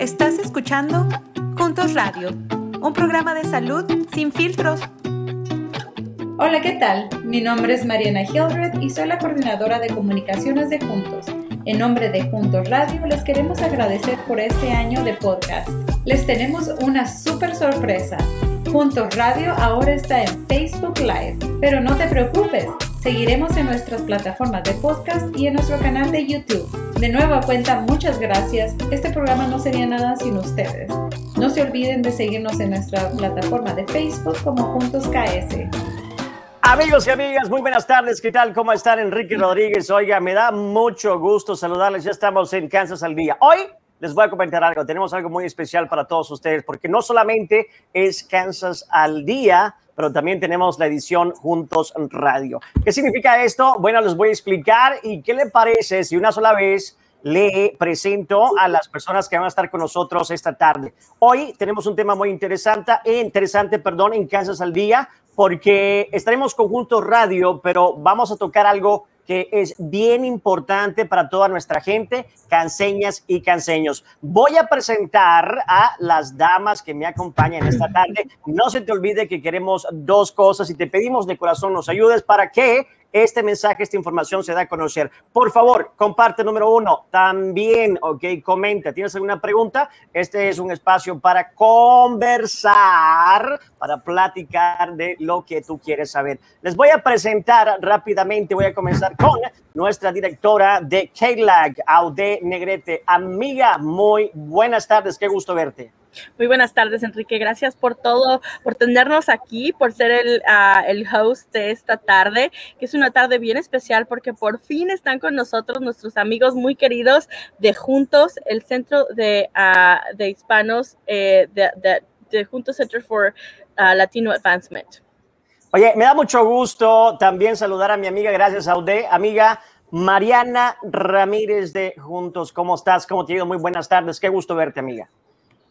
Estás escuchando Juntos Radio, un programa de salud sin filtros. Hola, ¿qué tal? Mi nombre es Mariana Hildred y soy la coordinadora de comunicaciones de Juntos. En nombre de Juntos Radio, les queremos agradecer por este año de podcast. Les tenemos una súper sorpresa. Juntos Radio ahora está en Facebook Live, pero no te preocupes, seguiremos en nuestras plataformas de podcast y en nuestro canal de YouTube. De nueva cuenta, muchas gracias. Este programa no sería nada sin ustedes. No se olviden de seguirnos en nuestra plataforma de Facebook como Juntos KS. Amigos y amigas, muy buenas tardes. ¿Qué tal? ¿Cómo están? Enrique Rodríguez. Oiga, me da mucho gusto saludarles. Ya estamos en Kansas al día. Hoy les voy a comentar algo. Tenemos algo muy especial para todos ustedes, porque no solamente es Kansas al día, pero también tenemos la edición Juntos Radio. ¿Qué significa esto? Bueno, les voy a explicar y qué le parece si una sola vez le presento a las personas que van a estar con nosotros esta tarde. Hoy tenemos un tema muy interesante, interesante, perdón, en Kansas al día, porque estaremos con Juntos Radio, pero vamos a tocar algo que es bien importante para toda nuestra gente, canseñas y canseños. Voy a presentar a las damas que me acompañan esta tarde. No se te olvide que queremos dos cosas y te pedimos de corazón nos ayudes para que este mensaje, esta información se da a conocer. Por favor, comparte número uno. También, ok, comenta. ¿Tienes alguna pregunta? Este es un espacio para conversar, para platicar de lo que tú quieres saber. Les voy a presentar rápidamente, voy a comenzar con nuestra directora de K-Lag, Aude Negrete. Amiga, muy buenas tardes, qué gusto verte. Muy buenas tardes, Enrique. Gracias por todo, por tenernos aquí, por ser el, uh, el, host de esta tarde, que es una tarde bien especial porque por fin están con nosotros nuestros amigos muy queridos de Juntos, el Centro de, uh, de Hispanos, eh, de, Juntos Center for uh, Latino Advancement. Oye, me da mucho gusto también saludar a mi amiga, gracias Aude, amiga Mariana Ramírez de Juntos. ¿Cómo estás? ¿Cómo te ha ido? Muy buenas tardes. Qué gusto verte, amiga.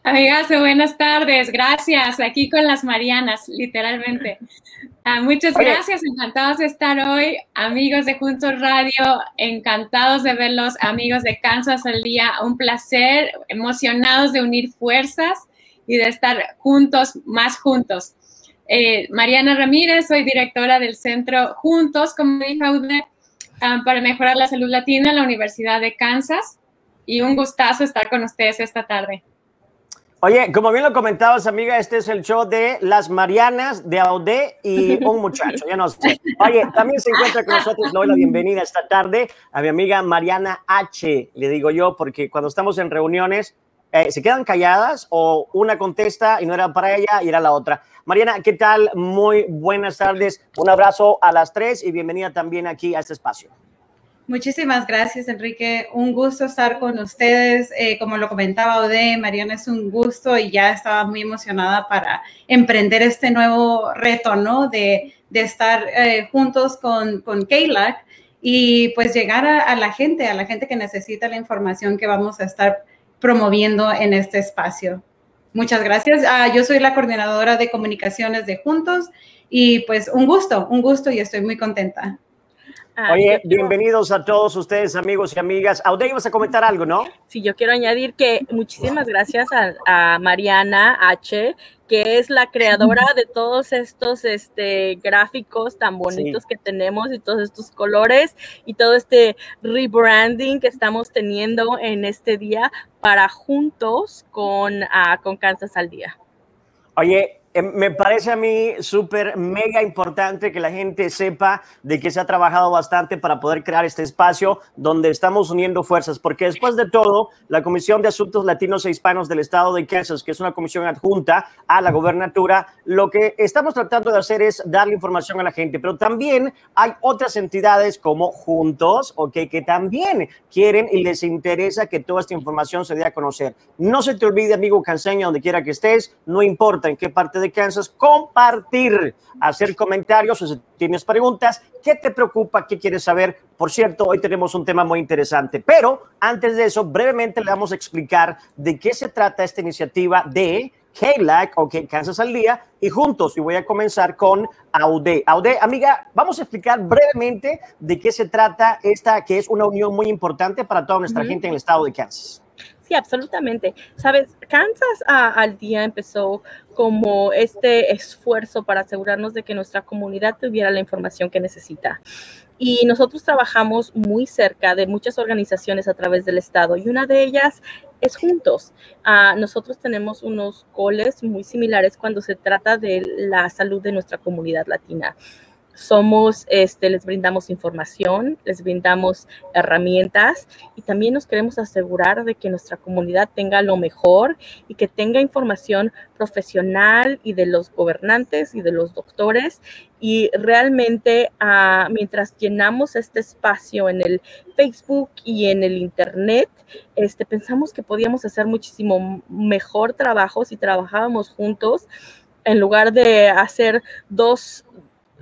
Amigas, buenas tardes. Gracias. Aquí con las Marianas, literalmente. Uh, muchas gracias. Encantados de estar hoy. Amigos de Juntos Radio, encantados de verlos. Amigos de Kansas al Día, un placer. Emocionados de unir fuerzas y de estar juntos, más juntos. Eh, Mariana Ramírez, soy directora del Centro Juntos, como dijo Aude, um, para mejorar la salud latina en la Universidad de Kansas. Y un gustazo estar con ustedes esta tarde. Oye, como bien lo comentabas, amiga, este es el show de las Marianas, de Audé y un muchacho, ya no sé. Oye, también se encuentra con nosotros, le doy la bienvenida esta tarde a mi amiga Mariana H, le digo yo, porque cuando estamos en reuniones, eh, se quedan calladas o una contesta y no era para ella y era la otra. Mariana, ¿qué tal? Muy buenas tardes, un abrazo a las tres y bienvenida también aquí a este espacio. Muchísimas gracias, Enrique. Un gusto estar con ustedes. Eh, como lo comentaba Ode, Mariana, es un gusto y ya estaba muy emocionada para emprender este nuevo reto, ¿no? De, estar eh, juntos con, con KLAC y pues llegar a, a, la gente, a la gente que necesita la información que vamos a estar promoviendo en este espacio. Muchas gracias. Ah, yo soy la coordinadora de comunicaciones de Juntos y pues un gusto, un gusto y estoy muy contenta. Ah, Oye, bienvenidos a todos ustedes, amigos y amigas. Aude, ibas a comentar algo, ¿no? Sí, yo quiero añadir que muchísimas gracias a, a, Mariana H., que es la creadora de todos estos este, gráficos tan bonitos sí. que tenemos y todos estos colores y todo este rebranding que estamos teniendo en este día para juntos con, uh, con Kansas al Día. Oye, me parece a mí súper mega importante que la gente sepa de que se ha trabajado bastante para poder crear este espacio donde estamos uniendo fuerzas, porque después de todo, la Comisión de Asuntos Latinos e Hispanos del Estado de Kansas, que es una comisión adjunta a la gobernatura, lo que estamos tratando de hacer es darle información a la gente, pero también hay otras entidades como Juntos, okay, que también quieren y les interesa que toda esta información se dé a conocer. No se te olvide, amigo canseño, donde quiera que estés, no importa en qué parte de Kansas, compartir, hacer comentarios, si tienes preguntas, qué te preocupa, qué quieres saber. Por cierto, hoy tenemos un tema muy interesante, pero antes de eso, brevemente le vamos a explicar de qué se trata esta iniciativa de KLAC, o okay, Kansas al Día, y juntos, y voy a comenzar con Aude. Aude, amiga, vamos a explicar brevemente de qué se trata esta, que es una unión muy importante para toda nuestra uh -huh. gente en el estado de Kansas. Sí, absolutamente. Sabes, Kansas al día empezó como este esfuerzo para asegurarnos de que nuestra comunidad tuviera la información que necesita. Y nosotros trabajamos muy cerca de muchas organizaciones a través del estado y una de ellas es Juntos. Nosotros tenemos unos goles muy similares cuando se trata de la salud de nuestra comunidad latina somos, este, les brindamos información, les brindamos herramientas y también nos queremos asegurar de que nuestra comunidad tenga lo mejor y que tenga información profesional y de los gobernantes y de los doctores. Y realmente ah, mientras llenamos este espacio en el Facebook y en el Internet, este, pensamos que podíamos hacer muchísimo mejor trabajo si trabajábamos juntos en lugar de hacer dos,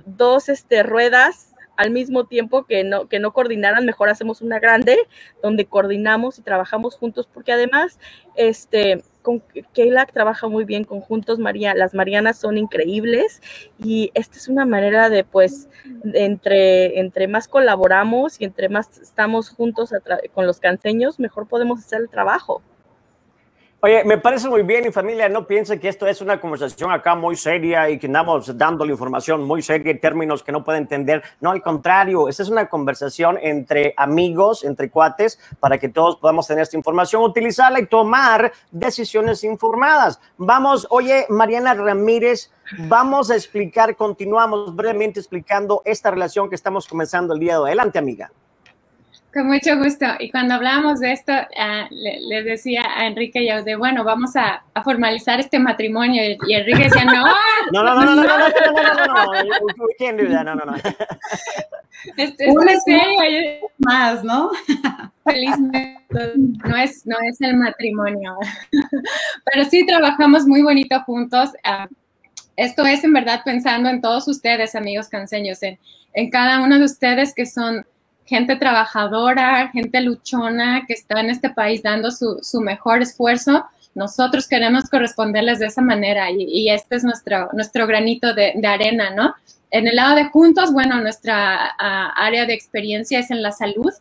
dos este, ruedas al mismo tiempo que no, que no coordinaran, mejor hacemos una grande donde coordinamos y trabajamos juntos, porque además, este, con Keila trabaja muy bien conjuntos, María, las Marianas son increíbles y esta es una manera de, pues, entre, entre más colaboramos y entre más estamos juntos con los canseños, mejor podemos hacer el trabajo. Oye, me parece muy bien, mi familia, no piense que esto es una conversación acá muy seria y que andamos dándole información muy seria en términos que no puede entender. No, al contrario, esta es una conversación entre amigos, entre cuates, para que todos podamos tener esta información, utilizarla y tomar decisiones informadas. Vamos, oye, Mariana Ramírez, vamos a explicar, continuamos brevemente explicando esta relación que estamos comenzando el día de hoy. Adelante, amiga. Con mucho gusto. Y cuando hablábamos de esto, le, decía a Enrique y a de bueno, vamos a, formalizar este matrimonio. Y, Enrique decía, no. No, no, no, no, no, no, no, no, no, no, no, no, no, no. Este, es serio. Más, ¿no? Felizmente no es, no es el matrimonio. Pero sí trabajamos muy bonito juntos. Esto es en verdad pensando en todos ustedes, amigos canseños, en, en cada uno de ustedes que son gente trabajadora, gente luchona que está en este país dando su, mejor esfuerzo. Nosotros queremos corresponderles de esa manera y, este es nuestro, nuestro granito de, arena, ¿no? En el lado de Juntos, bueno, nuestra área de experiencia es en la salud.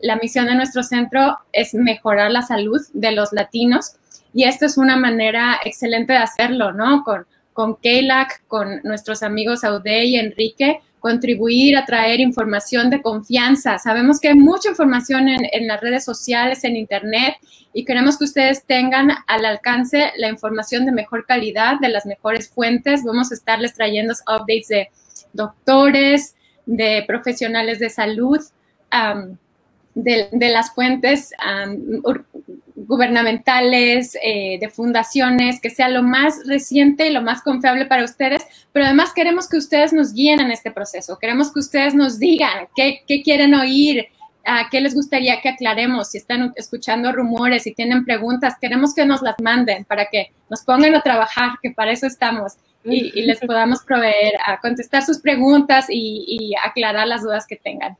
La misión de nuestro centro es mejorar la salud de los latinos y esta es una manera excelente de hacerlo, ¿no? Con, con KELAC, con nuestros amigos Aude y Enrique, contribuir a traer información de confianza. Sabemos que hay mucha información en, las redes sociales, en Internet, y queremos que ustedes tengan al alcance la información de mejor calidad, de las mejores fuentes. Vamos a estarles trayendo updates de doctores, de profesionales de salud, de, las fuentes gubernamentales, eh, de fundaciones, que sea lo más reciente y lo más confiable para ustedes, pero además queremos que ustedes nos guíen en este proceso, queremos que ustedes nos digan qué, quieren oír, a qué les gustaría que aclaremos, si están escuchando rumores, si tienen preguntas, queremos que nos las manden para que nos pongan a trabajar, que para eso estamos. Y, les podamos proveer a contestar sus preguntas y aclarar las dudas que tengan.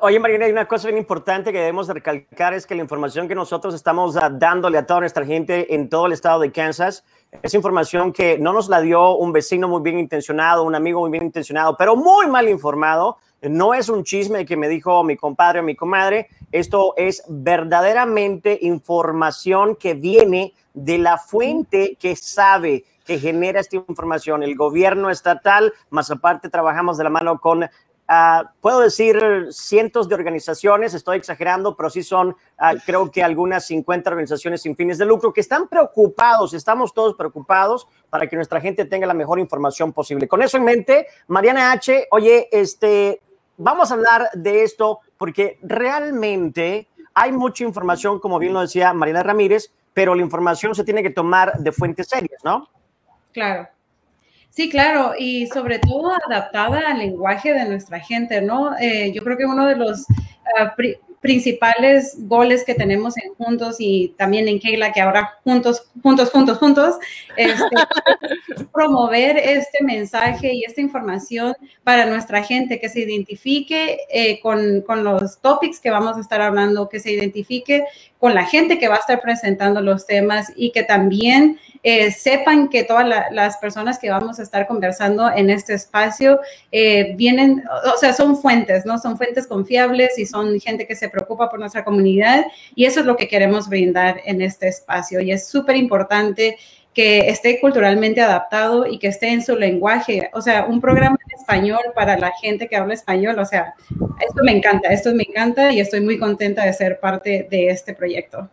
Oye, Marina, hay una cosa bien importante que debemos recalcar, es que la información que nosotros estamos ah, dándole a toda nuestra gente en todo el estado de Kansas es información que no nos la dio un vecino muy bien intencionado, un amigo muy bien intencionado, pero muy mal informado. No es un chisme que me dijo mi compadre o mi comadre. Esto es verdaderamente información que viene de la fuente que sabe, que genera esta información, el gobierno estatal, más aparte trabajamos de la mano con Ah, puedo decir cientos de organizaciones, estoy exagerando, pero sí son, ah, creo que algunas 50 organizaciones sin fines de lucro que están preocupados, estamos todos preocupados para que nuestra gente tenga la mejor información posible. Con eso en mente, Mariana H., oye, este, vamos a hablar de esto porque realmente hay mucha información, como bien lo decía Mariana Ramírez, pero la información se tiene que tomar de fuentes serias, ¿no? Claro. Sí, claro, y sobre todo adaptada al lenguaje de nuestra gente, ¿no? Eh, yo creo que uno de los ah, principales goles que tenemos en Juntos y también en Keila, que ahora juntos, juntos, juntos, juntos, este, promover este mensaje y esta información para nuestra gente, que se identifique eh, con, con, los topics que vamos a estar hablando, que se identifique con la gente que va a estar presentando los temas y que también eh, sepan que todas las personas que vamos a estar conversando en este espacio eh, vienen, o sea, son fuentes, ¿no? Son fuentes confiables y son gente que se preocupa por nuestra comunidad y eso es lo que queremos brindar en este espacio y es súper importante que esté culturalmente adaptado y que esté en su lenguaje. O sea, un programa en español para la gente que habla español. O sea, esto me encanta, esto me encanta y estoy muy contenta de ser parte de este proyecto.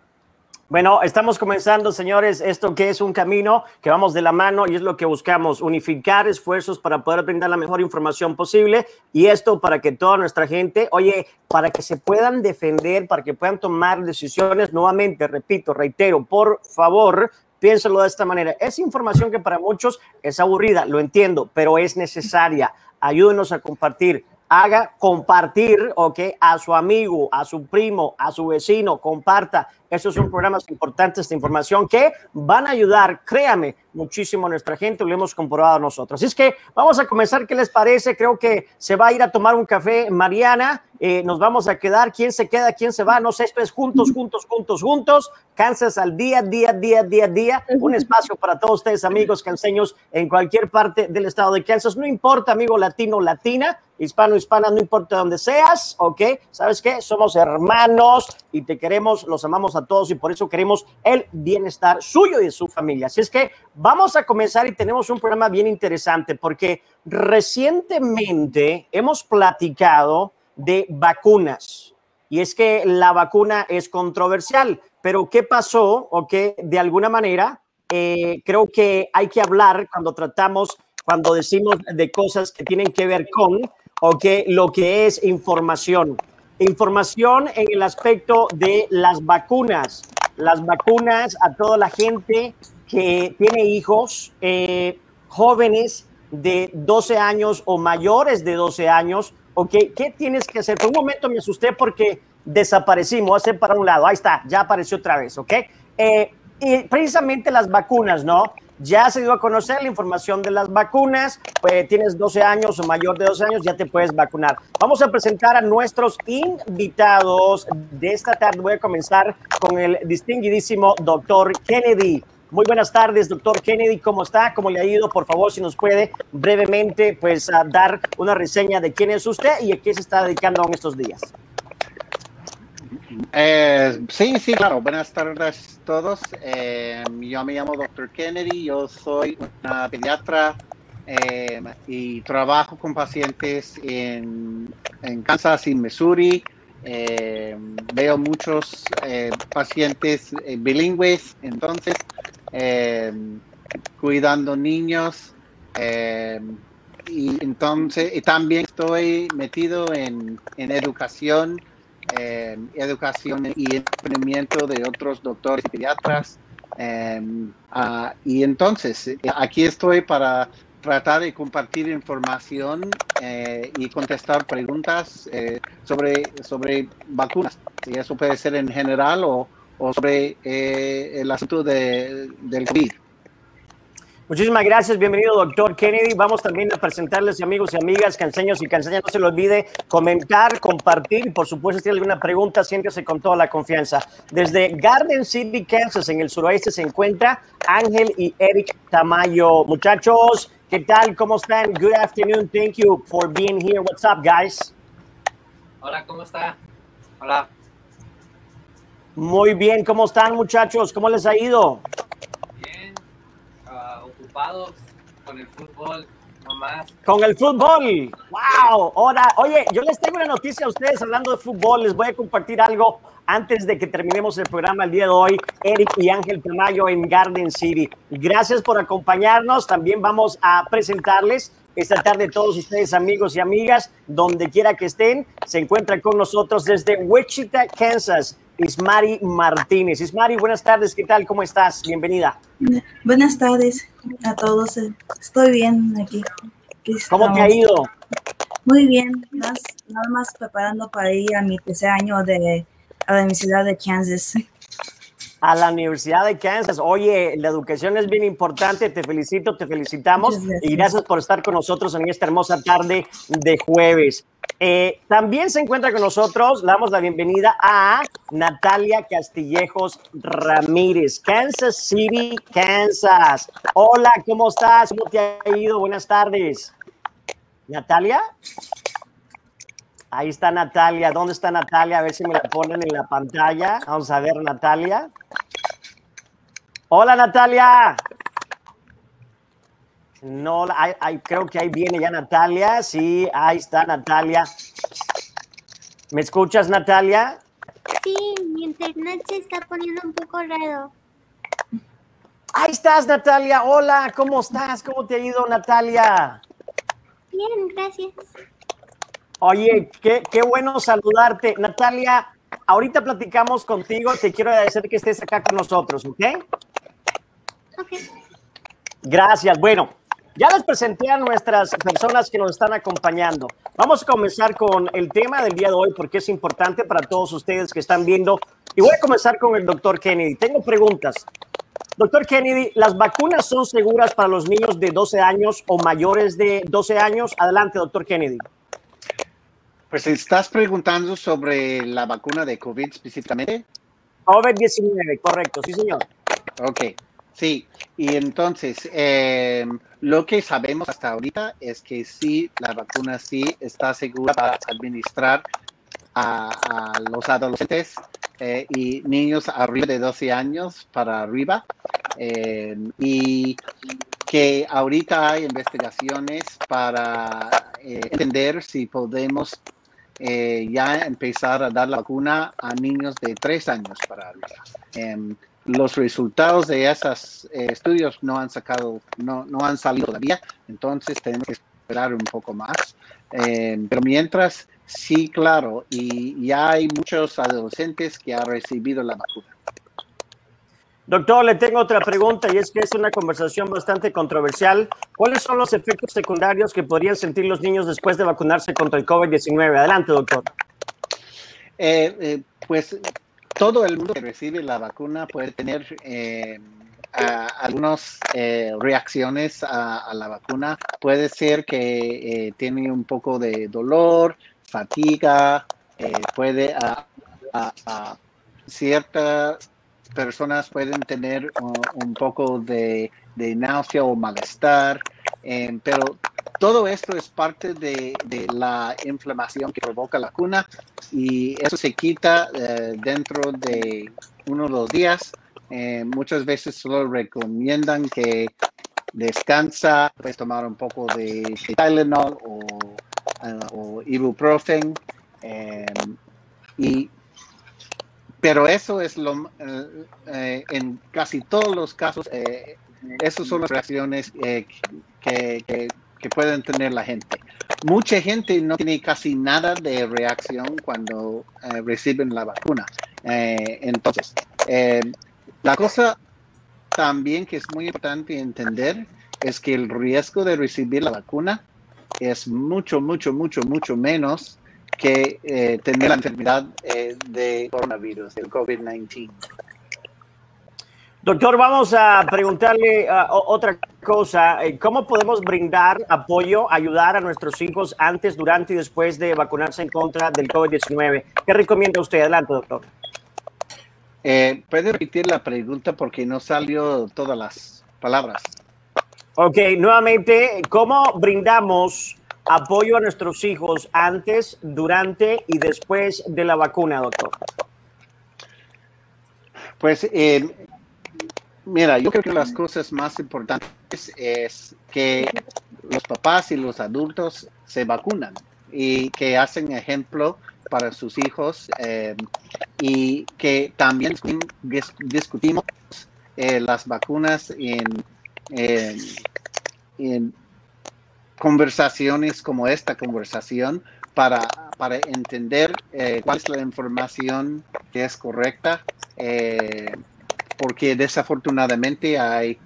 Bueno, estamos comenzando, señores, esto que es un camino que vamos de la mano y es lo que buscamos, unificar esfuerzos para poder brindar la mejor información posible y esto para que toda nuestra gente, oye, para que se puedan defender, para que puedan tomar decisiones, nuevamente, repito, reitero, por favor, piénselo de esta manera. Es información que para muchos es aburrida, lo entiendo, pero es necesaria. Ayúdenos a compartir haga compartir, ¿ok? A su amigo, a su primo, a su vecino, comparta. Esos son programas importantes de información que van a ayudar, créame, muchísimo a nuestra gente, lo hemos comprobado nosotros. Así es que vamos a comenzar, ¿qué les parece? Creo que se va a ir a tomar un café Mariana, eh, nos vamos a quedar, ¿quién se queda, quién se va? No sé, esto es juntos, juntos, juntos, juntos, Kansas al día, día, día, día, día, un espacio para todos ustedes, amigos canseños, en cualquier parte del estado de Kansas, no importa, amigo latino, latina, hispano, hispana, no importa dónde seas, ¿ok? ¿Sabes qué? Somos hermanos y te queremos, los amamos a todos y por eso queremos el bienestar suyo y de su familia. Así es que vamos a comenzar y tenemos un programa bien interesante porque recientemente hemos platicado de vacunas y es que la vacuna es controversial, pero ¿qué pasó? O que de alguna manera eh, creo que hay que hablar cuando tratamos, cuando decimos de cosas que tienen que ver con ¿ok? Lo que es información. Información en el aspecto de las vacunas. Las vacunas a toda la gente que tiene hijos, eh, jóvenes de 12 años o mayores de 12 años, ¿ok? ¿Qué tienes que hacer? Por un momento me asusté porque desaparecimos, hace para un lado, ahí está, ya apareció otra vez, ¿ok? Eh, y precisamente las vacunas, ¿no? Ya se dio a conocer la información de las vacunas. Pues tienes 12 años o mayor de 12 años, ya te puedes vacunar. Vamos a presentar a nuestros invitados de esta tarde. Voy a comenzar con el distinguidísimo doctor Kennedy. Muy buenas tardes, doctor Kennedy. ¿Cómo está? ¿Cómo le ha ido? Por favor, si nos puede brevemente pues, dar una reseña de quién es usted y a qué se está dedicando en estos días. Eh, sí, sí, claro. Buenas tardes a todos. Eh, yo me llamo Dr. Kennedy. Yo soy una pediatra eh, y trabajo con pacientes en, en Kansas y Missouri. veo muchos pacientes bilingües, entonces, cuidando niños. y entonces, y también estoy metido en, en educación eh, educación y entrenamiento de otros doctores y pediatras. Eh, ah, y entonces, eh, aquí estoy para tratar de compartir información y contestar preguntas sobre, sobre vacunas. Y eso puede ser en general o, o sobre el asunto de, del COVID. Muchísimas gracias, bienvenido doctor Kennedy. Vamos también a presentarles amigos y amigas, canseños y canseñas. No se lo olvide comentar, compartir y por supuesto si tiene alguna pregunta, siéntese con toda la confianza. Desde Garden City, Kansas, en el suroeste, se encuentra Ángel y Eric Tamayo. Muchachos, ¿qué tal? ¿Cómo están? Good afternoon. Thank you for being here. What's up, guys? Hola, ¿cómo está? Hola. Muy bien, ¿cómo están muchachos? ¿Cómo les ha ido? Con el fútbol, nomás. Con el fútbol. ¡Wow! Ahora, oye, yo les tengo una noticia a ustedes hablando de fútbol. Les voy a compartir algo antes de que terminemos el programa el día de hoy. Eric y Ángel Tamayo en Garden City. Gracias por acompañarnos. También vamos a presentarles esta tarde todos ustedes, amigos y amigas, donde quiera que estén, se encuentran con nosotros desde Wichita, Kansas. Ismari Martínez. Ismari, buenas tardes, ¿qué tal? ¿Cómo estás? Bienvenida. Buenas tardes a todos. Estoy bien aquí. ¿Cómo te ha ido? Muy bien, nada más preparando para ir a mi tercer año de a la Universidad de Kansas. A la Universidad de Kansas. Oye, la educación es bien importante. Te felicito, te felicitamos y gracias por estar con nosotros en esta hermosa tarde de jueves. Eh, también se encuentra con nosotros, le damos la bienvenida a Natalia Castillejos Ramírez, Kansas City, Kansas. Hola, ¿cómo estás? ¿Cómo te ha ido? Buenas tardes. Natalia. Ahí está Natalia. ¿Dónde está Natalia? A ver si me la ponen en la pantalla. Vamos a ver, Natalia. Hola, Natalia. No, creo que ahí viene ya Natalia. Sí, ahí está Natalia. ¿Me escuchas, Natalia? Sí, mi internet se está poniendo un poco raro. Ahí estás, Natalia. Hola, ¿cómo estás? ¿Cómo te ha ido, Natalia? Bien, gracias. Oye, qué, qué bueno saludarte. Natalia, ahorita platicamos contigo. Te quiero agradecer que estés acá con nosotros, ¿ok? Ok. Gracias. Bueno, ya les presenté a nuestras personas que nos están acompañando. Vamos a comenzar con el tema del día de hoy porque es importante para todos ustedes que están viendo. Y voy a comenzar con el doctor Kennedy. Tengo preguntas. Doctor Kennedy, ¿las vacunas son seguras para los niños de 12 años o mayores de 12 años? Adelante, doctor Kennedy. Pues estás preguntando sobre la vacuna de COVID específicamente. COVID-19, correcto, sí, señor. Ok, sí. Y entonces, eh, lo que sabemos hasta ahorita es que sí, la vacuna sí está segura para administrar a, los adolescentes eh, y niños arriba de 12 años para arriba. Eh, y que ahorita hay investigaciones para entender si podemos eh, ya empezar a dar la vacuna a niños de tres años para arriba. Em, los resultados de esos eh, estudios no han sacado, no, no han salido todavía, entonces tenemos que esperar un poco más. Em, pero mientras, sí, claro, y ya hay muchos adolescentes que han recibido la vacuna. Doctor, le tengo otra pregunta y es que es una conversación bastante controversial. ¿Cuáles son los efectos secundarios que podrían sentir los niños después de vacunarse contra el COVID-19? Adelante, doctor. Eh, eh, pues todo el mundo que recibe la vacuna puede tener eh, algunas reacciones a, la vacuna. Puede ser que tiene un poco de dolor, fatiga, puede a, a ciertas personas pueden tener un poco de, náusea o malestar, eh, pero todo esto es parte de, la inflamación que provoca la cuna y eso se quita eh, dentro de uno o dos días. Eh, muchas veces solo recomiendan que descansa, puedes tomar un poco de Tylenol o, o ibuprofen y pero eso es lo, eh, eh, en casi todos los casos, eh, esas son las reacciones que, que, pueden tener la gente. Mucha gente no tiene casi nada de reacción cuando reciben la vacuna. entonces, la cosa también que es muy importante entender es que el riesgo de recibir la vacuna es mucho, mucho, mucho, mucho menos que eh, tener la enfermedad eh, de coronavirus, del COVID-19. Doctor, vamos a preguntarle uh, otra cosa. Eh, ¿Cómo podemos brindar apoyo, ayudar a nuestros hijos antes, durante y después de vacunarse en contra del COVID-19? ¿Qué recomienda usted? Adelante, doctor. Eh, ¿Puede repetir la pregunta porque no salió todas las palabras? Ok, nuevamente, ¿cómo brindamos apoyo a nuestros hijos antes, durante y después de la vacuna, doctor? Pues eh, mira, yo creo que las cosas más importantes es que los papás y los adultos se vacunan y que hacen ejemplo para sus hijos eh, y que también discutimos eh, las vacunas en, en conversaciones como esta conversación para, para entender eh, cuál es la información que es correcta, eh, porque desafortunadamente hay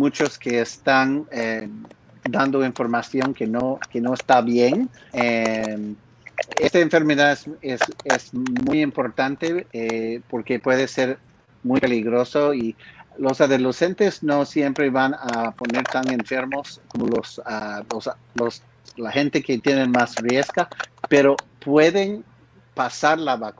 muchos que están eh, dando información que no, que no está bien. esta enfermedad es, es muy importante porque puede ser muy peligroso y los adolescentes no siempre van a poner tan enfermos como los, uh, los, la gente que tiene más riesgo, pero pueden pasar la,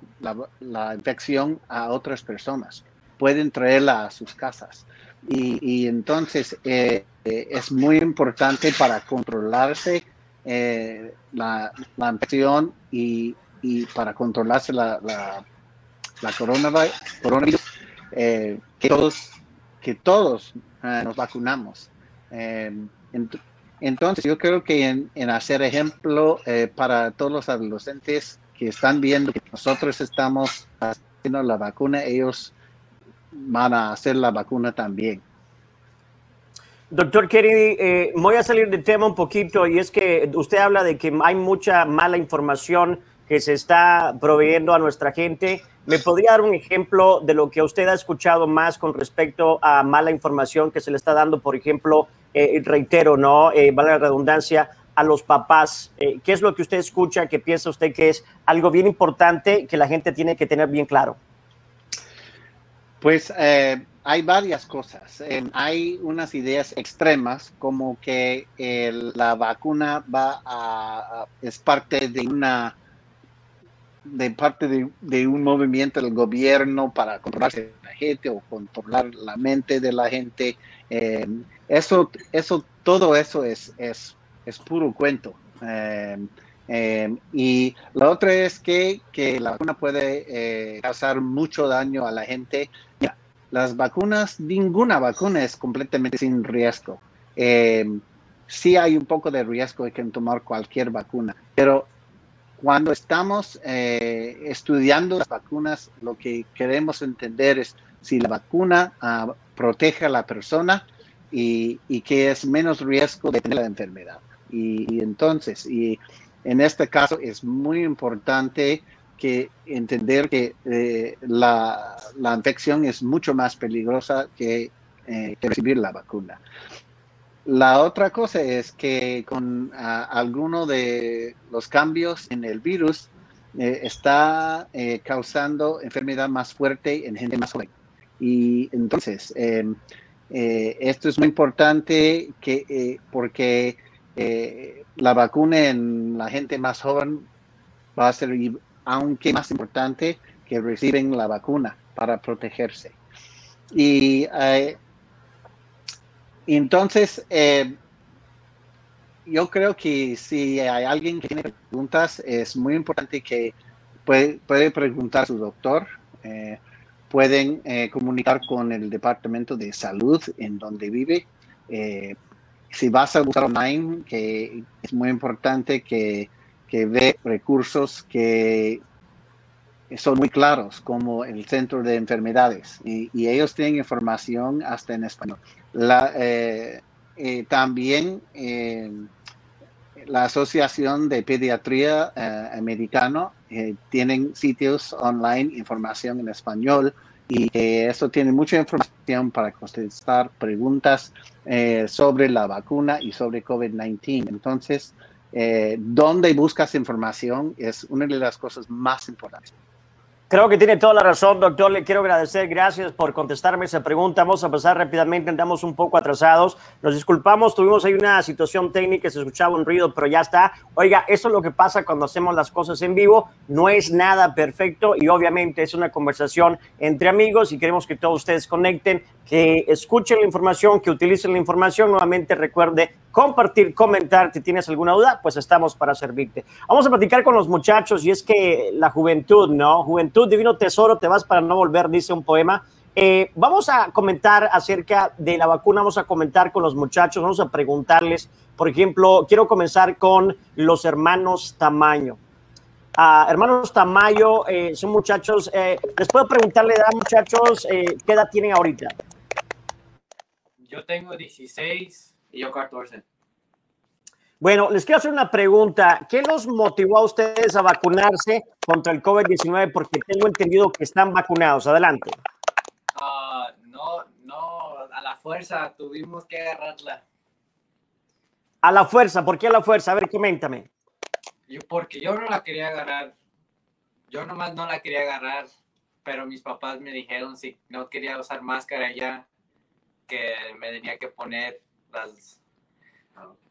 la, infección a otras personas, pueden traerla a sus casas. Y, y entonces eh, eh, es muy importante para controlarse eh, la, la, infección y, y, para controlarse la, la, la coronavirus, eh, que todos, que todos eh, nos vacunamos. entonces, yo creo que en, hacer ejemplo para todos los adolescentes que están viendo que nosotros estamos haciendo la vacuna, ellos van a hacer la vacuna también. Doctor Kennedy, eh, voy a salir del tema un poquito y es que usted habla de que hay mucha mala información que se está proveyendo a nuestra gente. ¿Me podría dar un ejemplo de lo que usted ha escuchado más con respecto a mala información que se le está dando, por ejemplo, eh, reitero, ¿no? Eh, vale la redundancia, a los papás. Eh, ¿Qué es lo que usted escucha que piensa usted que es algo bien importante que la gente tiene que tener bien claro? Pues hay varias cosas. Hay unas ideas extremas como que la vacuna va a, es parte de una de parte de, un movimiento del gobierno para controlar la gente o controlar la mente de la gente. Eh, eso, eso, todo eso es, es, es puro cuento. y la otra es que, que la vacuna puede causar mucho daño a la gente las vacunas, ninguna vacuna es completamente sin riesgo. Eh, sí hay un poco de riesgo que tomar cualquier vacuna, pero cuando estamos eh, estudiando las vacunas, lo que queremos entender es si la vacuna ah, protege a la persona y, que es menos riesgo de tener la enfermedad. y entonces, y en este caso es muy importante que entender que eh, la, infección es mucho más peligrosa que, eh, recibir la vacuna. La otra cosa es que con alguno de los cambios en el virus eh, está causando enfermedad más fuerte en gente más joven. Y entonces, em, esto es muy importante que, porque la vacuna en la gente más joven va a ser aunque más importante que reciben la vacuna para protegerse. Y eh, entonces, eh, yo creo que si hay alguien que tiene preguntas, es muy importante que puede, preguntar a su doctor. Eh, pueden comunicar con el Departamento de Salud en donde vive. si vas a buscar online, que es muy importante que que ve recursos que son muy claros, como el Centro de Enfermedades, y, ellos tienen información hasta en español. La, eh, eh, también eh, la Asociación de Pediatría Americano tienen sitios online, información en español, y eso tiene mucha información para contestar preguntas sobre la vacuna y sobre COVID-19. Entonces, eh, dónde buscas información es una de las cosas más importantes. Creo que tiene toda la razón, doctor. Le quiero agradecer. Gracias por contestarme esa pregunta. Vamos a pasar rápidamente. Andamos un poco atrasados. Nos disculpamos. Tuvimos ahí una situación técnica. Se escuchaba un ruido, pero ya está. Oiga, eso es lo que pasa cuando hacemos las cosas en vivo. No es nada perfecto y obviamente es una conversación entre amigos y queremos que todos ustedes conecten, que escuchen la información, que utilicen la información. Nuevamente recuerde compartir, comentar. Si tienes alguna duda, pues estamos para servirte. Vamos a platicar con los muchachos y es que la juventud, ¿no? Juventud, divino tesoro, te vas para no volver, dice un poema. Eh, vamos a comentar acerca de la vacuna, vamos a comentar con los muchachos, vamos a preguntarles, por ejemplo, quiero comenzar con los hermanos Tamaño. Ah, hermanos Tamayo, eh, son muchachos, eh, les puedo preguntarle edad, muchachos, ¿qué edad tienen ahorita? Yo tengo 16 y yo 14. Bueno, les quiero hacer una pregunta. ¿Qué los motivó a ustedes a vacunarse contra el COVID-19? Porque tengo entendido que están vacunados. Adelante. Ah, no, no, a la fuerza tuvimos que agarrarla. A la fuerza, ¿por qué a la fuerza? A ver, coméntame. Yo, porque yo no la quería agarrar. Yo nomás no la quería agarrar, pero mis papás me dijeron si no quería usar máscara ya, que me tenía que poner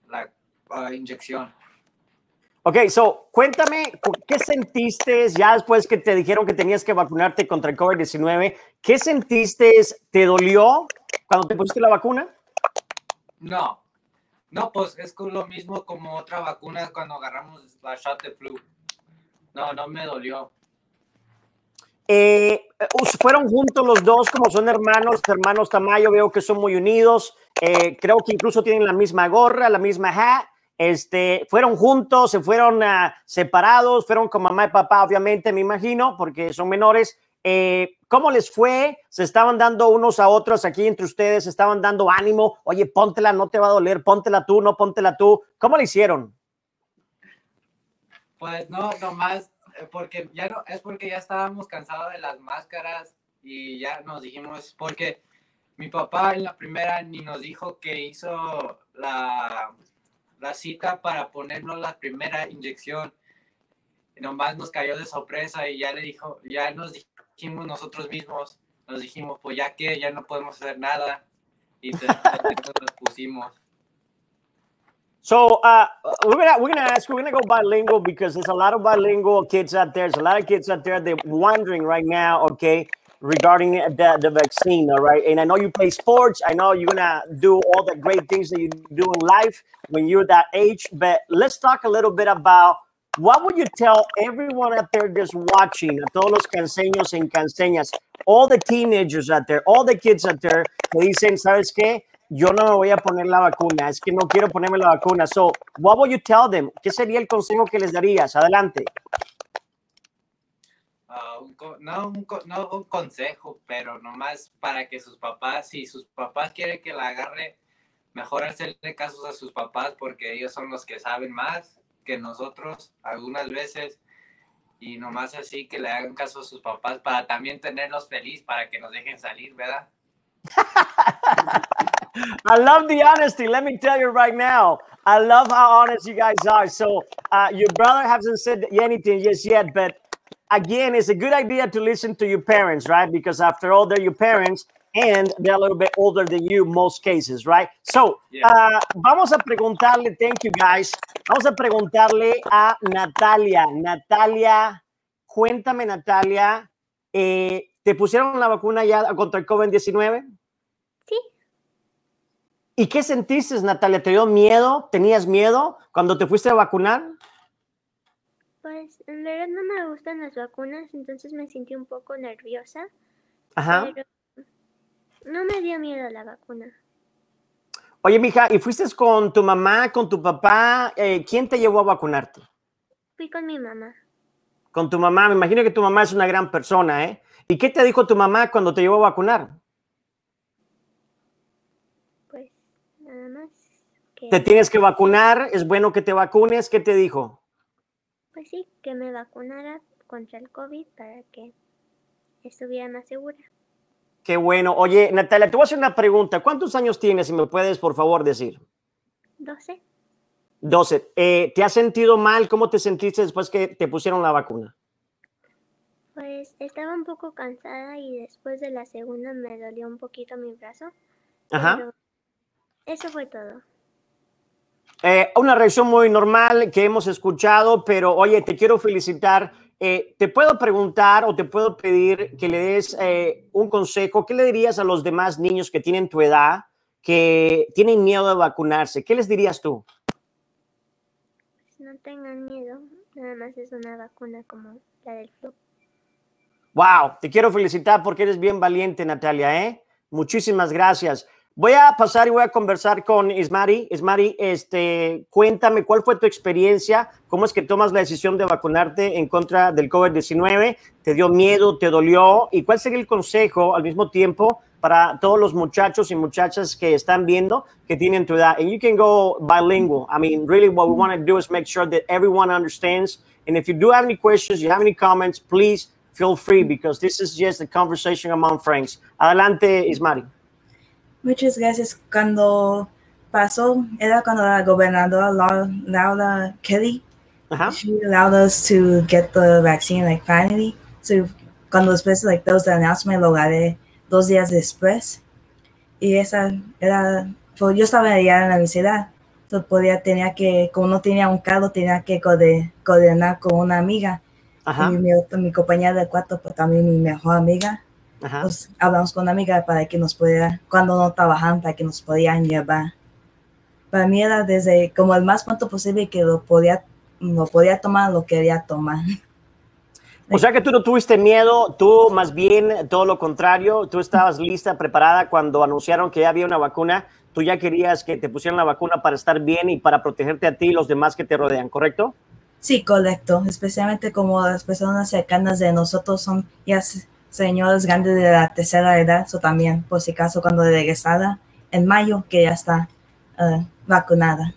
la uh, inyección. Ok, so cuéntame, ¿qué sentiste ya después que te dijeron que tenías que vacunarte contra el COVID-19? ¿Qué sentiste? ¿Te dolió cuando te pusiste la vacuna? No, No, pues es lo mismo como otra vacuna cuando agarramos la shot de flu. No, no me dolió. Eh, fueron juntos los dos, como son hermanos, hermanos Tamayo, veo que son muy unidos. Eh, creo que incluso tienen la misma gorra, la misma hat. Este, fueron juntos, se fueron uh, separados, fueron con mamá y papá, obviamente, me imagino, porque son menores. Eh, ¿Cómo les fue? ¿Se estaban dando unos a otros aquí entre ustedes? ¿Se estaban dando ánimo? Oye, póntela, no te va a doler, póntela tú, no póntela tú. ¿Cómo le hicieron? Pues no, nomás eh, porque ya no, es porque ya estábamos cansados de las máscaras y ya nos dijimos, porque mi papá en la primera ni nos dijo que hizo la, la cita para ponernos la primera inyección. nomás nos cayó de sorpresa y ya le dijo, ya nos dijimos nosotros mismos, nos dijimos, pues ya que ya no podemos hacer nada y nos pusimos. So uh, we're gonna we're gonna ask we're gonna go bilingual because there's a lot of bilingual kids out there. There's a lot of kids out there they're wondering right now. Okay, regarding the, the vaccine. All right, and I know you play sports. I know you're gonna do all the great things that you do in life when you're that age. But let's talk a little bit about what would you tell everyone out there just watching, todos los canseños and canseñas, all the teenagers out there, all the kids out there que dicen, ¿sabes qué? yo no me voy a poner la vacuna, es que no quiero ponerme la vacuna. So, what would you tell them? ¿Qué sería el consejo que les darías? Adelante. No un consejo, pero nomás para que sus papás, si sus papás quieren que la agarre, mejor hacerle casos a sus papás porque ellos son los que saben más que nosotros algunas veces y nomás así que le hagan caso a sus papás para también tenerlos feliz para que nos dejen salir, ¿verdad? I love the honesty. Let me tell you right now. I love how honest you guys are. So, uh, your brother hasn't said anything just yet, but again, it's a good idea to listen to your parents, right? Because after all, they're your parents and they're a little bit older than you, most cases, right? So, uh, vamos a preguntarle, thank you guys. Vamos a preguntarle a Natalia. Natalia, cuéntame, Natalia, eh, ¿te pusieron la vacuna ya contra el COVID-19? ¿Y qué sentiste, Natalia? ¿Te dio miedo? ¿Tenías miedo cuando te fuiste a vacunar? Pues en verdad no me gustan las vacunas, entonces me sentí un poco nerviosa. Ajá. Pero no me dio miedo la vacuna. Oye, mija, ¿y fuiste con tu mamá, con tu papá? Eh, ¿Quién te llevó a vacunarte? Fui con mi mamá. Con tu mamá, me imagino que tu mamá es una gran persona, ¿eh? ¿Y qué te dijo tu mamá cuando te llevó a vacunar? Te tienes que vacunar, es bueno que te vacunes. ¿Qué te dijo? Pues sí, que me vacunara contra el COVID para que estuviera más segura. Qué bueno. Oye, Natalia, te voy a hacer una pregunta. ¿Cuántos años tienes, si me puedes, por favor, decir? 12. 12. Eh, ¿Te has sentido mal? ¿Cómo te sentiste después que te pusieron la vacuna? Pues estaba un poco cansada y después de la segunda me dolió un poquito mi brazo. Ajá. eso fue todo. Eh, una reacción muy normal que hemos escuchado, pero oye, te quiero felicitar. Eh, te puedo preguntar o te puedo pedir que le des eh, un consejo. ¿Qué le dirías a los demás niños que tienen tu edad, que tienen miedo de vacunarse? ¿Qué les dirías tú? No tengan miedo, nada más es una vacuna como la del flu. Wow, te quiero felicitar porque eres bien valiente, Natalia, ¿eh? Muchísimas gracias. Voy a pasar y voy a conversar con Ismari. Ismari, este, cuéntame cuál fue tu experiencia, cómo es que tomas la decisión de vacunarte en contra del COVID-19, te dio miedo, te dolió y cuál sería el consejo al mismo tiempo para todos los muchachos y muchachas que están viendo que tienen tu edad. And you can go bilingual. I mean, really what we want to do is make sure that everyone understands. And if you do have any questions, you have any comments, please feel free because this is just a conversation among friends. Adelante, Ismari. Muchas gracias. Cuando pasó, era cuando la gobernadora Laura Kelly, uh-huh. she allowed us to get the vaccine, like finally. So, cuando después, like, those announcement, lo gané dos días después. Y esa era, pues yo estaba allá en la universidad. Entonces podía, tenía que, como no tenía un carro, tenía que coordinar con una amiga. Uh-huh. Y mi, mi compañera de cuarto, pues también mi mejor amiga. Ajá. Pues, hablamos con una amiga para que nos pudiera, cuando no trabajan, para que nos podían llevar. para mí era desde como el más pronto posible que lo podía, lo podía tomar, lo quería tomar. O sea que tú no tuviste miedo, tú más bien todo lo contrario, tú estabas lista, preparada cuando anunciaron que ya había una vacuna, tú ya querías que te pusieran la vacuna para estar bien y para protegerte a ti y los demás que te rodean, ¿correcto? Sí, correcto, especialmente como las personas cercanas de nosotros son ya señores grandes de la tercera edad, o también, por si acaso, cuando regresara en mayo, que ya está uh, vacunada.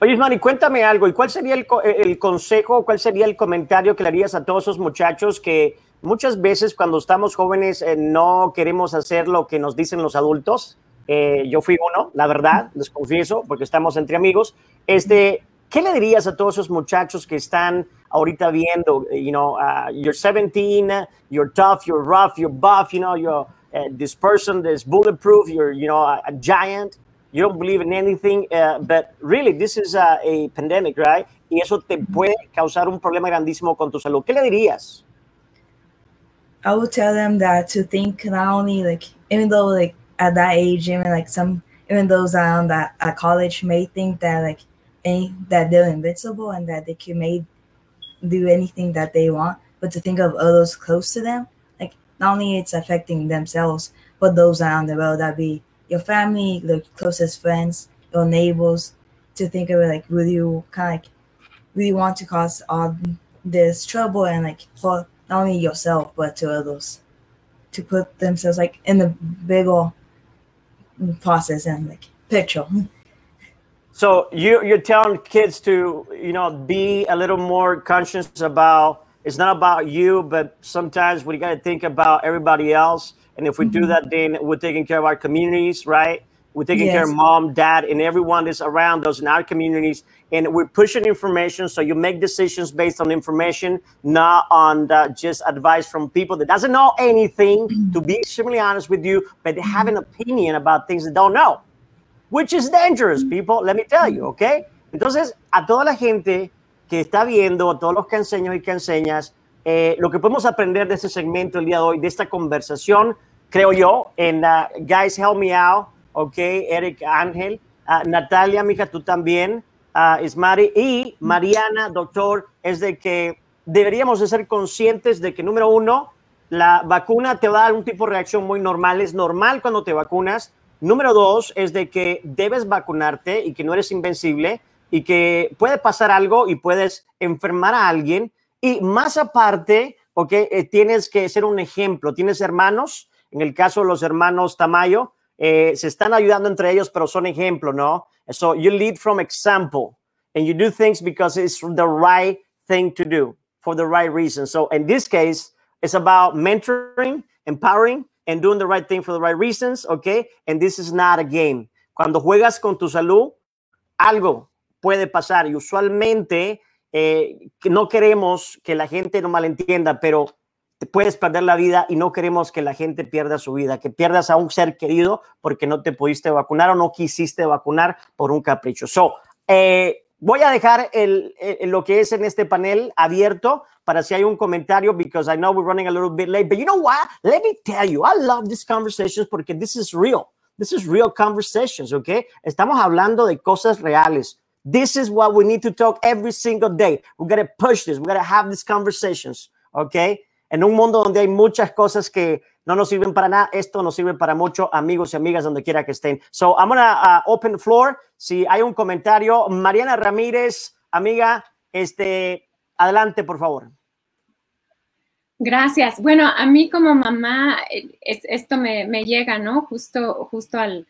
Oye, Mari, cuéntame algo. ¿Y cuál sería el, el, consejo, cuál sería el comentario que le harías a todos esos muchachos que muchas veces cuando estamos jóvenes eh, no queremos hacer lo que nos dicen los adultos? Eh, yo fui uno, la verdad, les confieso, porque estamos entre amigos. Este, ¿Qué le dirías a todos esos muchachos que están ahorita viendo, you know, uh, you're 17, you're tough, you're rough, you're buff, you know, you're uh, this person is bulletproof, you're, you know, a, a giant, you don't believe in anything, uh, but really this is a, a, pandemic, right? Y eso te puede causar un problema grandísimo con tu salud. ¿Qué le dirías? I would tell them that to think not only like even though like at that age, even like some even those around that at college may think that like any that they're invincible and that they can may do anything that they want, but to think of others close to them, like not only it's affecting themselves, but those around the world that be your family, the closest friends, your neighbors, to think of it like really you kind of like really want to cause all this trouble and like for not only yourself but to others to put themselves like in the bigger process and like picture. So you you're telling kids to you know be a little more conscious about it's not about you, but sometimes we got to think about everybody else. And if we mm-hmm. do that, then we're taking care of our communities, right? We're taking yes. care of mom, dad, and everyone that's around us in our communities. And we're pushing information, so you make decisions based on information, not on the, just advice from people that doesn't know anything. Mm-hmm. To be extremely honest with you, but they have an opinion about things they don't know, which is dangerous, people. Let me tell you, okay? Entonces, a toda la gente que está viendo, a todos los que enseño y que enseñas, eh, lo que podemos aprender de este segmento el día de hoy, de esta conversación, creo yo, en uh, Guys Help Me Out ok, Eric Ángel, uh, Natalia, mija, tú también, uh, Ismari, y Mariana, doctor, es de que deberíamos de ser conscientes de que, número uno, la vacuna te va a dar un tipo de reacción muy normal, es normal cuando te vacunas. Número dos, es de que debes vacunarte y que no eres invencible y que puede pasar algo y puedes enfermar a alguien. Y más aparte, ok, eh, tienes que ser un ejemplo. Tienes hermanos, en el caso de los hermanos Tamayo, eh, se están ayudando entre ellos, pero son ejemplo, ¿no? So you lead from example and you do things because it's the right thing to do for the right reason. So in this case, it's about mentoring, empowering, and doing the right thing for the right reasons, okay? And this is not a game. Cuando juegas con tu salud, algo puede pasar y usualmente eh, no queremos que la gente no malentienda, pero puedes perder la vida y no queremos que la gente pierda su vida, que pierdas a un ser querido porque no te pudiste vacunar o no quisiste vacunar por un capricho. So, eh, voy a dejar el, lo que es en este panel abierto para si hay un comentario, because I know we're running a little bit late, but you know what? Let me tell you, I love these conversations porque this is real. This is real conversations, okay? Estamos hablando de cosas reales. This is what we need to talk every single day. We got to push this. We got to have these conversations, okay? En un mundo donde hay muchas cosas que no nos sirven para nada, esto nos sirve para mucho, amigos y amigas, donde quiera que estén. So, I'm gonna uh, open floor. Si hay un comentario, Mariana Ramírez, amiga, este, adelante, por favor. Gracias. Bueno, a mí como mamá, esto me, llega, ¿no? Justo, justo al,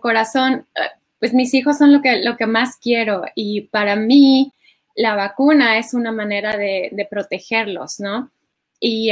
corazón. Pues mis hijos son lo que, lo que más quiero y para mí la vacuna es una manera de protegerlos, ¿no? Y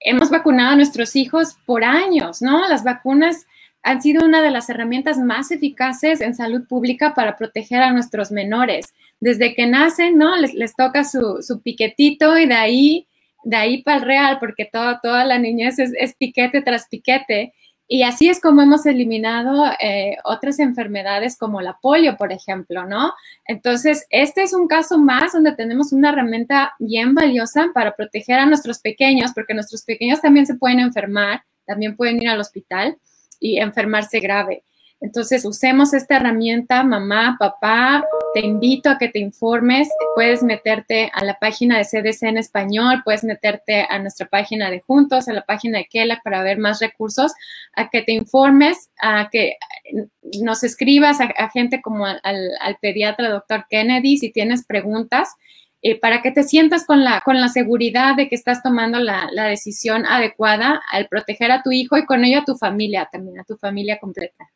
hemos vacunado a nuestros hijos por años, ¿no? Las vacunas han sido una de las herramientas más eficaces en salud pública para proteger a nuestros menores. Desde que nacen, ¿no? Les, toca su, piquetito y de ahí, de ahí para el real, porque todo, toda la niñez es piquete tras piquete. Y así es como hemos eliminado eh, otras enfermedades como la polio, por ejemplo, ¿no? Entonces, este es un caso más donde tenemos una herramienta bien valiosa para proteger a nuestros pequeños, porque nuestros pequeños también se pueden enfermar, también pueden ir al hospital y enfermarse grave. Entonces, usemos esta herramienta, mamá, papá, te invito a que te informes, puedes meterte a la página de CDC en español, puedes meterte a nuestra página de Juntos, a la página de Kela para ver más recursos, a que te informes, a que nos escribas a, gente como al, al, pediatra doctor Kennedy si tienes preguntas. Eh, para que te sientas con la, con la seguridad de que estás tomando la, la decisión adecuada al proteger a tu hijo y con ello a tu familia también, a tu familia completa.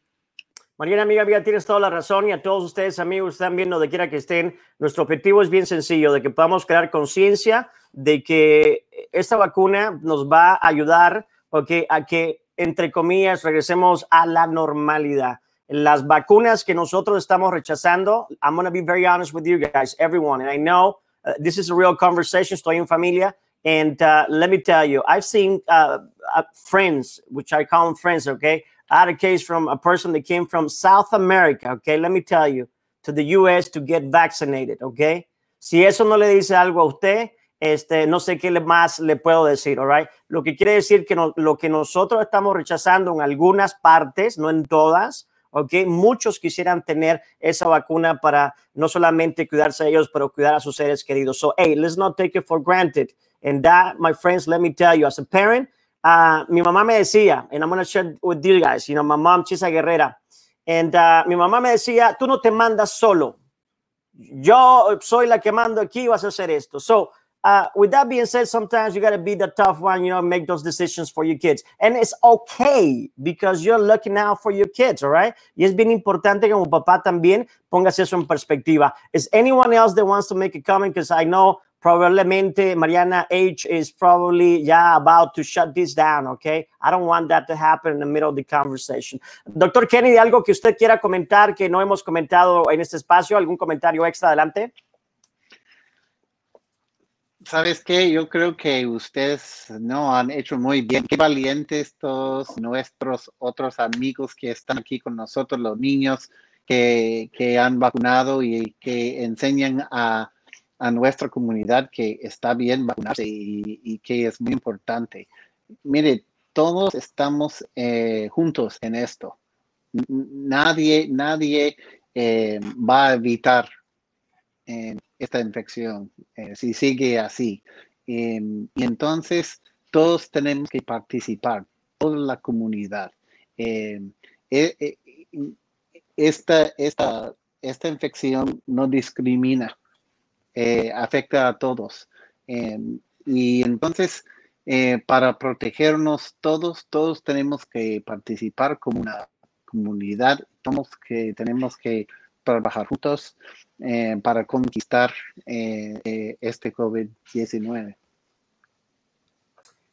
Mariana, amiga, amiga, tienes toda la razón y a todos ustedes, amigos, están viendo de quiera que estén. Nuestro objetivo es bien sencillo, de que podamos crear conciencia de que esta vacuna nos va a ayudar porque a que, entre comillas, regresemos a la normalidad. Las vacunas que nosotros estamos rechazando, I'm going to be very honest with you guys, everyone, and I know uh, this is a real conversation, estoy en familia, and uh, let me tell you, I've seen uh, friends, which I call friends, okay? I had a case from a person that came from South America, okay? Let me tell you, to the US to get vaccinated, okay? Si eso no le dice algo a usted, este, no sé qué más le puedo decir, all right? Lo que quiere decir que no, lo que nosotros estamos rechazando en algunas partes, no en todas, ¿ok? Muchos quisieran tener esa vacuna para no solamente cuidarse a ellos, pero cuidar a sus seres queridos. So, hey, let's not take it for granted. And that, my friends, let me tell you, as a parent, uh, mi mamá me decía, and I'm going to share with you guys, you know, my mom, Chisa Guerrera, and uh, mi mamá me decía, tú no te mandas solo. Yo soy la que mando aquí, vas a hacer esto. So, uh, with that being said, sometimes you got to be the tough one, you know, make those decisions for your kids. And it's okay because you're looking out for your kids, all right? Y es bien importante que como papá también pongas eso en perspectiva. Is anyone else that wants to make a comment? Because I know probablemente Mariana H is probably yeah about to shut this down, okay? I don't want that to happen in the middle of the conversation. Doctor Kennedy, algo que usted quiera comentar que no hemos comentado en este espacio, algún comentario extra adelante? ¿Sabes qué? Yo creo que ustedes no han hecho muy bien. Qué valientes todos nuestros otros amigos que están aquí con nosotros, los niños que, que han vacunado y que enseñan a a nuestra comunidad que está bien vacunarse y, que es muy importante. Mire, todos estamos eh, juntos en esto. Nadie, nadie eh, va a evitar eh, esta infección si sigue así. Em, y entonces todos tenemos que participar, toda la comunidad. Em, esta, esta, esta infección no discrimina eh, afecta a todos. Em, y entonces, eh, para protegernos todos, todos tenemos que participar como una comunidad, tenemos que, tenemos que trabajar juntos eh, para conquistar este COVID-19.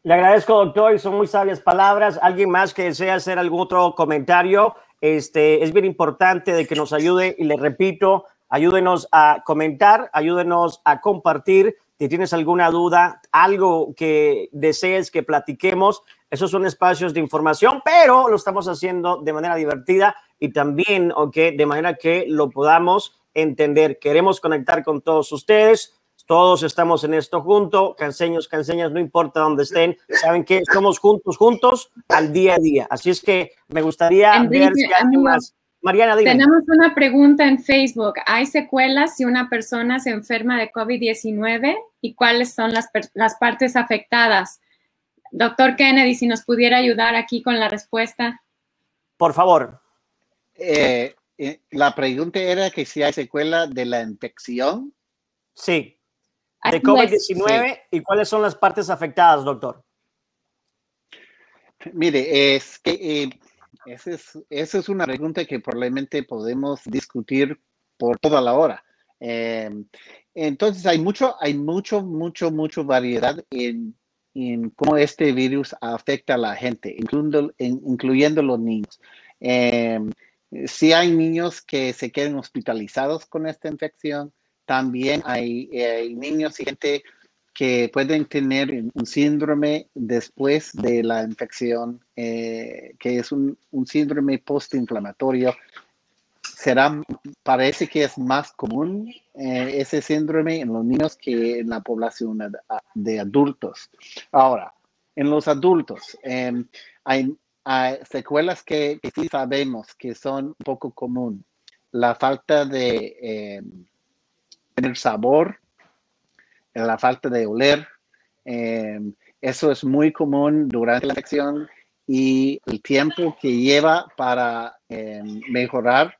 Le agradezco, doctor, y son muy sabias palabras. ¿Alguien más que desea hacer algún otro comentario? Este, es bien importante de que nos ayude y le repito, Ayúdenos a comentar, ayúdenos a compartir. Si tienes alguna duda, algo que desees que platiquemos, esos son espacios de información, pero lo estamos haciendo de manera divertida y también, ok, de manera que lo podamos entender. Queremos conectar con todos ustedes. Todos estamos en esto juntos, canseños, canseñas, no importa dónde estén, saben que somos juntos, juntos al día a día. Así es que me gustaría ver si hay más. Mariana, Tenemos una pregunta en Facebook. ¿Hay secuelas si una persona se enferma de COVID-19 y cuáles son las, las partes afectadas? Doctor Kennedy, si nos pudiera ayudar aquí con la respuesta. Por favor. Eh, eh, la pregunta era que si hay secuela de la infección. Sí. De COVID-19 y cuáles son las partes afectadas, doctor. Mire, es que eh, esa es, esa es una pregunta que probablemente podemos discutir por toda la hora. Em, entonces hay mucho, hay mucho, mucho, mucho variedad en, en, cómo este virus afecta a la gente, incluyendo, incluyendo los niños. Eh, si hay niños que se queden hospitalizados con esta infección, también hay, hay niños y gente que pueden tener un síndrome después de la infección, eh, que es un, síndrome postinflamatorio. Será, parece que es más común eh, ese síndrome en los niños que en la población de adultos. Ahora, en los adultos, em, hay, hay secuelas que, sí sabemos que son un poco común. La falta de eh, tener sabor, la falta de oler. Eh, eso es muy común durante la infección y el tiempo que lleva para eh, mejorar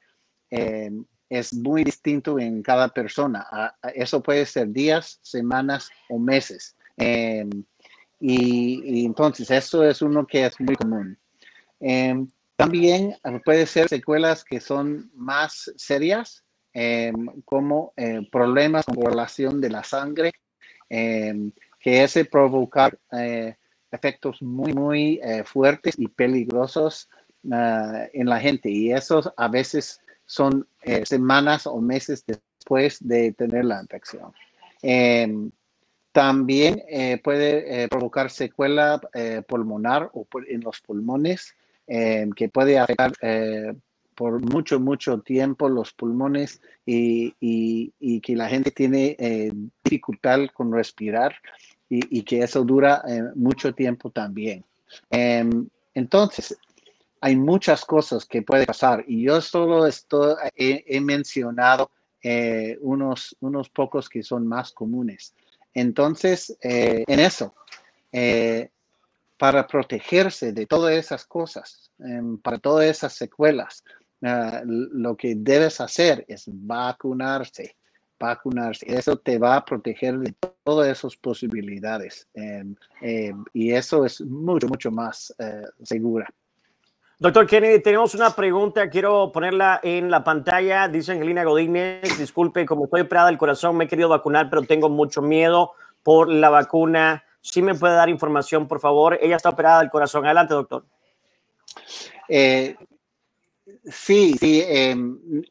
es muy distinto en cada persona. Eso puede ser días, semanas o meses. y, entonces eso es uno que es muy común. Em, también puede ser secuelas que son más serias, em, como eh, problemas con relación de la sangre, em, que ese provocar eh, efectos muy, muy eh, fuertes y peligrosos ah, en la gente. Y esos a veces son semanas o meses después de tener la infección. también puede provocar secuela pulmonar o en los pulmones eh, que puede afectar eh, por mucho, mucho tiempo los pulmones y, y, que la gente tiene eh, dificultad con respirar y, y que eso dura mucho tiempo también. Em, entonces, hay muchas cosas que puede pasar y yo solo estoy, he, mencionado unos, unos pocos que son más comunes. Entonces, en eso, para protegerse de todas esas cosas, em, para todas esas secuelas, ah, lo que debes hacer es vacunarse, vacunarse. Eso te va a proteger de todas esas posibilidades em, em, y eso es mucho, mucho más eh, segura. Doctor Kennedy, tenemos una pregunta, quiero ponerla en la pantalla. Dice Angelina Godínez, disculpe, como estoy operada del corazón, me he querido vacunar, pero tengo mucho miedo por la vacuna ¿Sí me puede dar información, por favor? Ella está operada del corazón. Adelante, doctor. Eh, sí, sí. Em,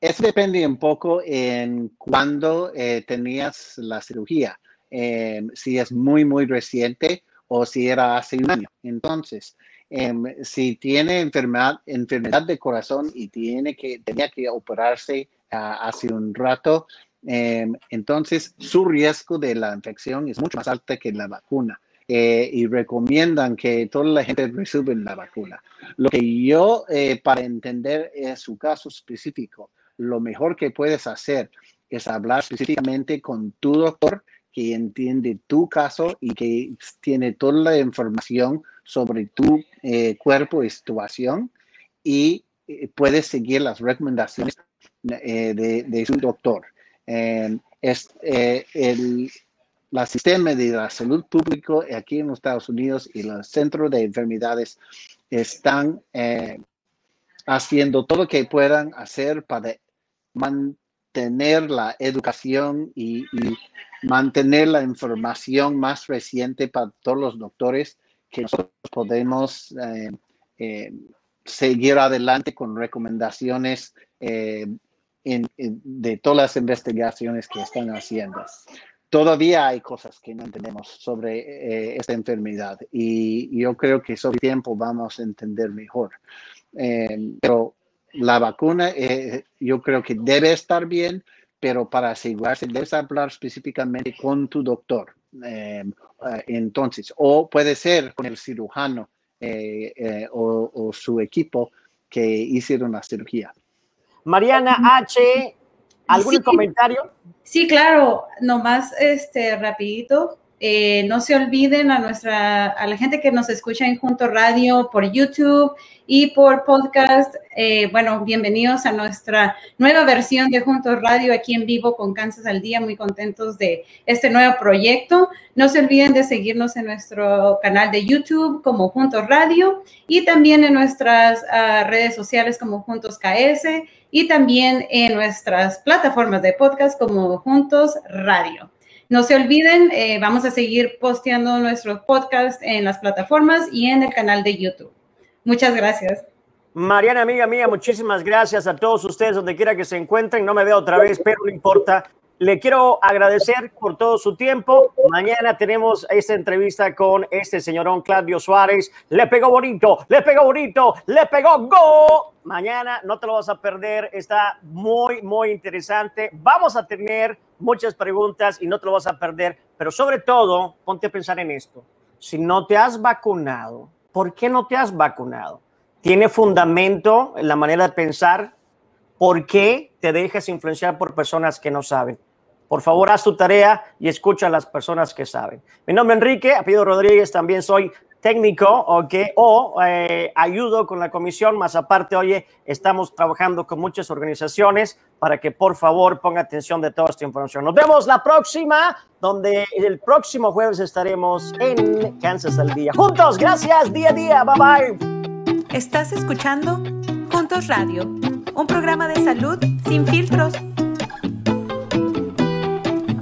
eso depende un poco en cuándo eh, tenías la cirugía. Em, si es muy, muy reciente o si era hace un año. Entonces, em, si tiene enfermedad, enfermedad de corazón y tiene que, tenía que operarse ah, hace un rato, entonces, su riesgo de la infección es mucho más alto que la vacuna. Eh, y recomiendan que toda la gente reciba la vacuna. Lo que yo, eh, para entender es su caso específico, lo mejor que puedes hacer es hablar específicamente con tu doctor que entiende tu caso y que tiene toda la información sobre tu eh, cuerpo y situación y puedes seguir las recomendaciones de su doctor. Eh, es, eh, el la sistema de la salud pública aquí en los Estados Unidos y los centros de enfermedades están eh, haciendo todo lo que puedan hacer para mantener la educación y, mantener la información más reciente para todos los doctores que nosotros podemos seguir adelante con recomendaciones de todas las investigaciones que están haciendo. Todavía hay cosas que no entendemos sobre eh, esta enfermedad y yo creo que sobre tiempo vamos a entender mejor. Eh, pero la vacuna eh, yo creo que debe estar bien, pero para asegurarse debes hablar específicamente con tu doctor. entonces, o puede ser con el cirujano o, o su equipo que hicieron la cirugía. Mariana H., ¿algún comentario? Sí, claro, nomás este rapidito. Eh, no se olviden a nuestra, a la gente que nos escucha en Junto Radio por YouTube y por podcast. Eh, bueno, bienvenidos a nuestra nueva versión de Juntos Radio aquí en vivo con Kansas al Día. Muy contentos de este nuevo proyecto. No se olviden de seguirnos en nuestro canal de YouTube como Juntos Radio y también en nuestras ah, redes sociales como Juntos KS y también en nuestras plataformas de podcast como Juntos Radio. No se olviden, eh, vamos a seguir posteando nuestros podcasts en las plataformas y en el canal de YouTube. Muchas gracias. Mariana, amiga mía, muchísimas gracias a todos ustedes donde quiera que se encuentren. No me veo otra vez, pero no importa. Le quiero agradecer por todo su tiempo. Mañana tenemos esta entrevista con este señorón Claudio Suárez. Le pegó bonito, le pegó bonito, le pegó go. Mañana no te lo vas a perder. Está muy, muy interesante. Vamos a tener muchas preguntas y no te lo vas a perder. Pero sobre todo, ponte a pensar en esto. Si no te has vacunado, ¿por qué no te has vacunado? ¿Tiene fundamento en la manera de pensar? ¿Por qué te dejas influenciar por personas que no saben? Por favor, haz tu tarea y escucha a las personas que saben. Mi nombre es Enrique, apellido Rodríguez, también soy técnico ¿ok? o eh, ayudo con la comisión, más aparte, oye, estamos trabajando con muchas organizaciones para que por favor ponga atención de toda esta información. Nos vemos la próxima, donde el próximo jueves estaremos en Kansas al día. Juntos, gracias, día a día, bye bye. Estás escuchando Juntos Radio, un programa de salud sin filtros